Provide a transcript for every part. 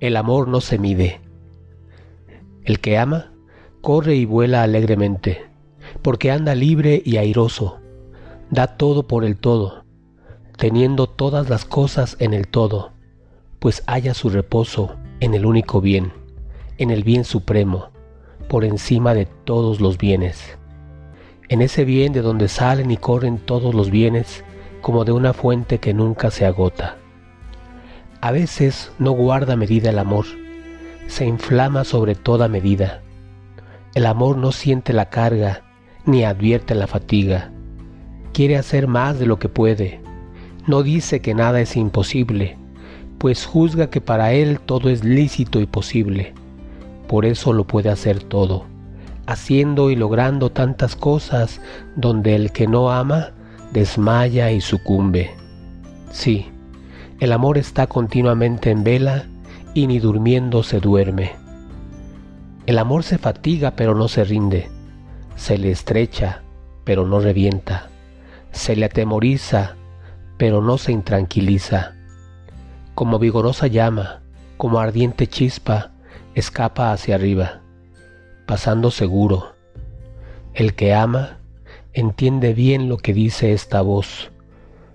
el amor no se mide. El que ama, corre y vuela alegremente, porque anda libre y airoso, da todo por el todo, teniendo todas las cosas en el todo, pues halla su reposo en el único bien, en el bien supremo, por encima de todos los bienes. En ese bien de donde salen y corren todos los bienes, como de una fuente que nunca se agota. A veces no guarda medida el amor, se inflama sobre toda medida. El amor no siente la carga, ni advierte la fatiga. Quiere hacer más de lo que puede. No dice que nada es imposible, pues juzga que para él todo es lícito y posible. Por eso lo puede hacer todo, haciendo y logrando tantas cosas donde el que no ama desmaya y sucumbe. Sí, el amor está continuamente en vela y ni durmiendo se duerme. El amor se fatiga pero no se rinde, se le estrecha pero no revienta, se le atemoriza pero no se intranquiliza. Como vigorosa llama, como ardiente chispa, escapa hacia arriba, pasando seguro. El que ama entiende bien lo que dice esta voz.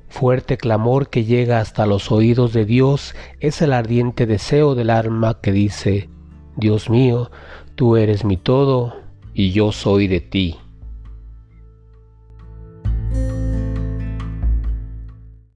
Fuerte clamor que llega hasta los oídos de Dios es el ardiente deseo del alma que dice, Dios mío, tú eres mi todo y yo soy de ti.